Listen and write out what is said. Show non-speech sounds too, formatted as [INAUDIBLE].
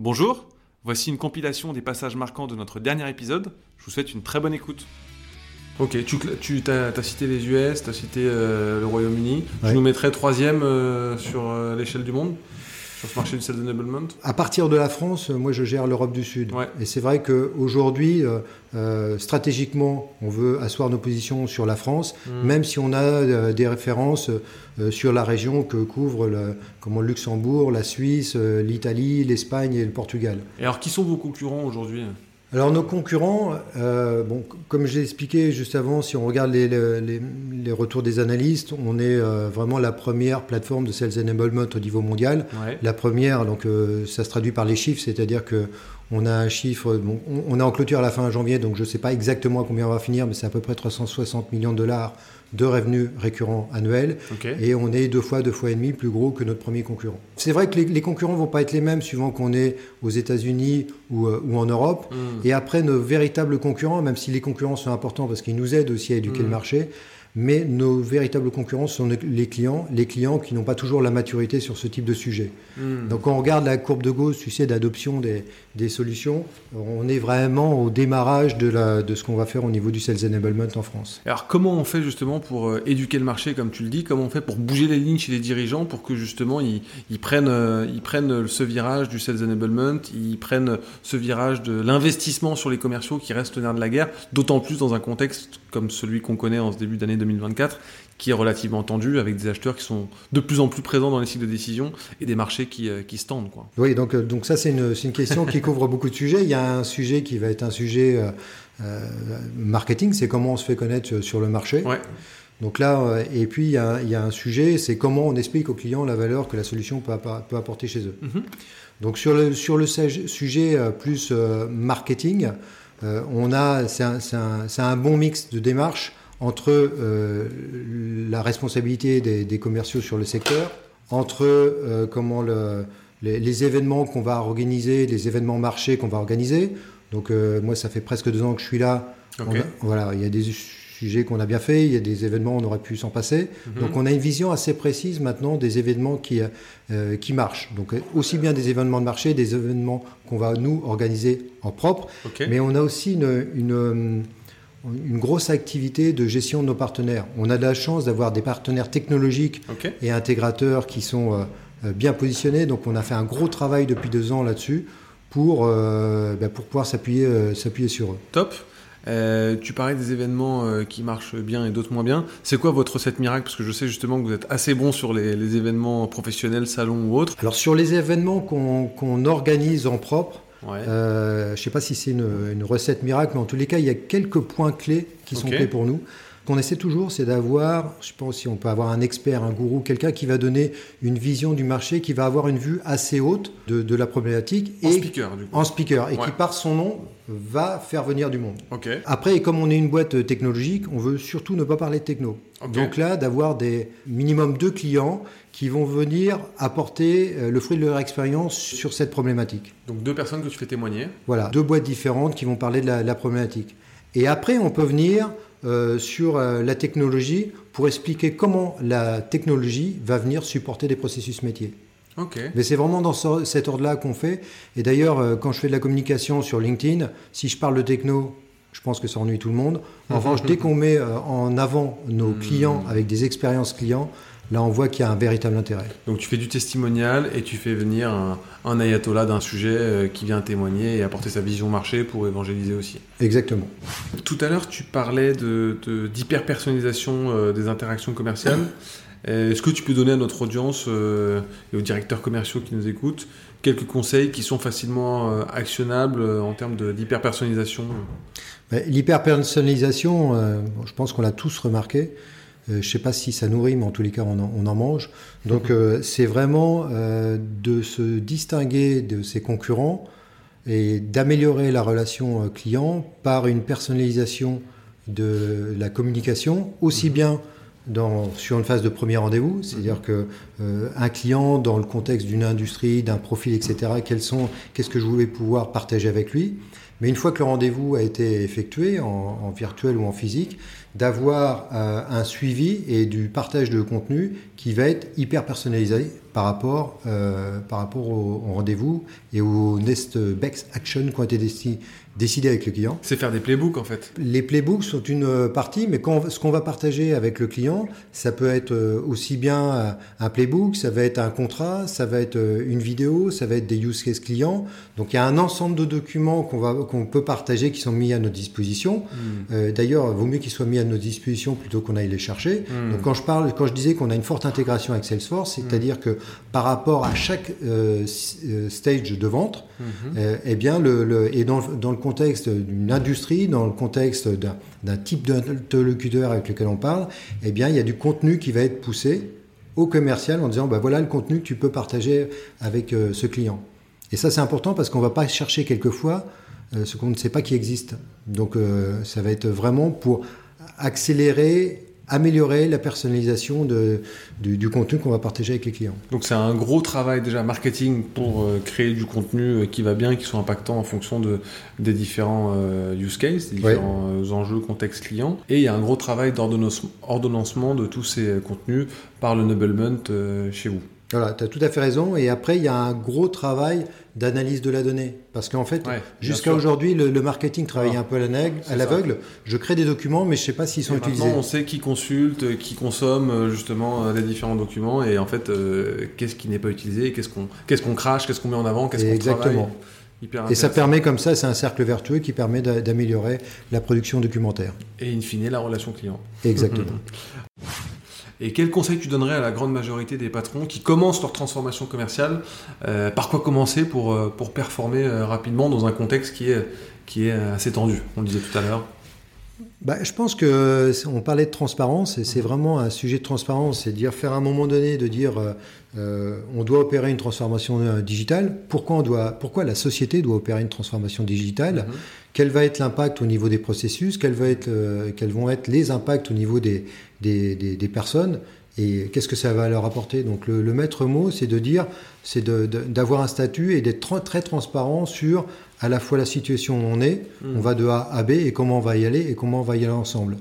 Bonjour, voici une compilation des passages marquants de notre dernier épisode. Je vous souhaite une très bonne écoute. Ok, tu, tu as, cité les US, tu as cité euh, le Royaume-Uni. Je nous mettrais troisième euh, sur euh, l'échelle du monde? Sur ce marché du sales enablement À partir de la France, moi je gère l'Europe du Sud. Et c'est vrai qu'aujourd'hui, stratégiquement, on veut asseoir nos positions sur la France, hmm. même si on a des références sur la région que couvrent le, comment, le Luxembourg, la Suisse, l'Italie, l'Espagne et le Portugal. Et alors, qui sont vos concurrents aujourd'hui? Alors nos concurrents, euh, bon, comme je l'ai expliqué juste avant, si on regarde les, les, retours des analystes, on est euh, vraiment la première plateforme de sales enablement au niveau mondial. La première, donc euh, ça se traduit par les chiffres, c'est-à-dire que on a un chiffre, bon, on, est en clôture à la fin janvier, donc je ne sais pas exactement à combien on va finir, mais c'est à peu près 360 millions de dollars de revenus récurrents annuels. Et on est deux fois, deux fois et demi plus gros que notre premier concurrent. C'est vrai que les, concurrents vont pas être les mêmes suivant qu'on est aux États-Unis ou, euh, ou, en Europe. Hmm. Et après, nos véritables concurrents, même si les concurrents sont importants parce qu'ils nous aident aussi à éduquer le hmm. marché, mais nos véritables concurrents sont les clients, les clients qui n'ont pas toujours la maturité sur ce type de sujet. Hmm. Donc quand on regarde la courbe de Gauss, tu sais, d'adoption des, des, solutions, on est vraiment au démarrage de, la, de ce qu'on va faire au niveau du sales enablement en France. Alors comment on fait justement pour euh, éduquer le marché, comme tu le dis, comment on fait pour bouger les lignes chez les dirigeants pour que justement ils, ils prennent, euh, ils prennent ce virage du sales enablement, ils prennent ce virage de l'investissement sur les commerciaux qui reste le nerf de la guerre, d'autant plus dans un contexte comme celui qu'on connaît en ce début d'année 2024, qui est relativement tendu, avec des acheteurs qui sont de plus en plus présents dans les cycles de décision et des marchés qui, euh, qui se tendent. Quoi. Oui, donc, euh, donc ça c'est une, une, question qui couvre beaucoup de sujets. Il y a un sujet qui va être un sujet euh, marketing, c'est comment on se fait connaître sur le marché. Ouais. Donc là, et puis il y, a, il y a un sujet, c'est comment on explique aux clients la valeur que la solution peut, peut apporter chez eux. Mm-hmm. Donc sur le, sur le sujet plus marketing, on a, c'est un, un, un, bon mix de démarches entre euh, la responsabilité des, commerciaux sur le secteur, entre euh, comment le, les, événements qu'on va organiser, les événements marchés qu'on va organiser. Donc euh, moi, ça fait presque deux ans que je suis là. voilà, il y a des sujets qu'on a bien fait, il y a des événements on aurait pu s'en passer. Mhm. Donc on a une vision assez précise maintenant des événements qui, qui marchent. Donc aussi bien des événements de marché, des événements qu'on va nous organiser en propre, mais on a aussi une, une une grosse activité de gestion de nos partenaires. On a de la chance d'avoir des partenaires technologiques et intégrateurs qui sont euh, euh, bien positionnés. Donc on a fait un gros travail depuis deux ans là-dessus pour, euh, bah, pour pouvoir s'appuyer s'appuyer sur eux. Top. tu parlais des événements qui marchent bien et d'autres moins bien. C'est quoi votre recette miracle? Parce que je sais justement que vous êtes assez bon sur les, événements professionnels, salons ou autres. Alors sur les événements qu'on organise en propre, euh, je ne sais pas si c'est une, recette miracle, mais en tous les cas, il y a quelques points clés qui sont clés pour nous. Qu'on essaie toujours, c'est d'avoir, je pense si on peut avoir un expert, un gourou, quelqu'un qui va donner une vision du marché, qui va avoir une vue assez haute de, la problématique. En speaker, du coup. En speaker, et qui, par son nom, va faire venir du monde. Après, comme on est une boîte technologique, on veut surtout ne pas parler de techno. Donc là, d'avoir des minimum deux clients qui vont venir apporter euh, le fruit de leur expérience sur cette problématique. Donc deux personnes que tu fais témoigner. Voilà, deux boîtes différentes qui vont parler de la, problématique. Et après, on peut venir euh, sur euh, la technologie pour expliquer comment la technologie va venir supporter des processus métiers. Okay. Mais c'est vraiment dans cet ordre-là qu'on fait. Et d'ailleurs, quand je fais de la communication sur LinkedIn, si je parle de techno, je pense que ça ennuie tout le monde. En [LAUGHS] revanche, dès qu'on met en avant nos hmm. clients avec des expériences clients, Là, on voit qu'il y a un véritable intérêt. Donc, tu fais du testimonial et tu fais venir un, ayatollah d'un sujet euh, qui vient témoigner et apporter sa vision marché pour évangéliser aussi. Exactement. Tout à l'heure, tu parlais d'hyper-personnalisation de, euh, des interactions commerciales. Est-ce que tu peux donner à notre audience euh, et aux directeurs commerciaux qui nous écoutent quelques conseils qui sont facilement actionnables en termes d'hyper-personnalisation? Ben, L'hyper-personnalisation, je pense qu'on l'a tous remarqué. Euh, je ne sais pas si ça nourrit, mais en tous les cas, on en, mange. Donc, euh, c'est vraiment euh, de se distinguer de ses concurrents et d'améliorer la relation client par une personnalisation de la communication, aussi mhm. bien dans, sur une phase de premier rendez-vous, c'est-à-dire mhm. que un client dans le contexte d'une industrie, d'un profil, etc. qu'est-ce que je voulais pouvoir partager avec lui. Mais une fois que le rendez-vous a été effectué en, en virtuel ou en physique, d'avoir un suivi et du partage de contenu qui va être hyper personnalisé par rapport, par rapport au, au rendez-vous et au Next Best Action qui ont été décider avec le client. C'est faire des playbooks en fait. Les playbooks sont une euh, partie, mais quand ce qu'on va partager avec le client, ça peut être euh, aussi bien euh, un playbook, ça va être un contrat, ça va être une vidéo, ça va être des use cases clients. Donc il y a un ensemble de documents qu'on va qu'on peut partager qui sont mis à notre disposition. Hmm. D'ailleurs, il vaut mieux qu'ils soient mis à notre disposition plutôt qu'on aille les chercher. Hmm. Donc quand je parle, quand je disais qu'on a une forte intégration avec Salesforce, c'est-à-dire que par rapport à chaque stage de vente, hmm. eh bien le, le et dans, dans le contexte d'une industrie, dans le contexte d'un type d'interlocuteur avec lequel on parle, eh bien, il y a du contenu qui va être poussé au commercial en disant, bah, voilà le contenu que tu peux partager avec euh, ce client. Et ça, c'est important parce qu'on ne va pas chercher quelquefois euh, ce qu'on ne sait pas qui existe. Donc, euh, ça va être vraiment pour accélérer améliorer la personnalisation de, du, contenu qu'on va partager avec les clients. Donc c'est un gros travail déjà marketing pour euh, créer du contenu euh, qui va bien, qui soit impactant en fonction de, des différents euh, use cases, des différents enjeux, contexte client. Et il y a un gros travail d'ordonnancement de tous ces contenus par le noblement chez vous. Voilà, tu as tout à fait raison. Et après, il y a un gros travail d'analyse de la donnée. Parce qu'en fait, jusqu'à aujourd'hui, le, marketing travaille un peu à l'aveugle. Je crée des documents, mais je ne sais pas s'ils sont utilisés. on sait qui consulte, qui consomme euh, justement euh, les différents documents et en fait, euh, qu'est-ce qui n'est pas utilisé, qu'est-ce qu'on qu'est-ce qu'on crache, qu'est-ce qu'on met en avant, qu'est-ce qu'on Exactement. et ça permet comme ça, c'est un cercle vertueux qui permet d'améliorer la production documentaire. Et in fine, la relation client. Exactement. [LAUGHS] Et quel conseil tu donnerais à la grande majorité des patrons qui commencent leur transformation commerciale euh, Par quoi commencer pour, euh, performer euh, rapidement dans un contexte qui est, qui est assez tendu On le disait tout à l'heure. Bah, je pense que on parlait de transparence et c'est mhm. vraiment un sujet de transparence, c'est dire faire à un moment donné de dire on doit opérer une transformation digitale. Pourquoi on doit, pourquoi la société doit opérer une transformation digitale? Mhm. Quel va être l'impact au niveau des processus? Quels, va être, quels vont être les impacts au niveau des, des, personnes? Et qu'est-ce que ça va leur apporter? Donc le, maître mot, c'est de dire, c'est d'avoir un statut et d'être très transparent sur à la fois la situation où on est, hmm. on va de A à B et comment on va y aller et comment on va y aller ensemble.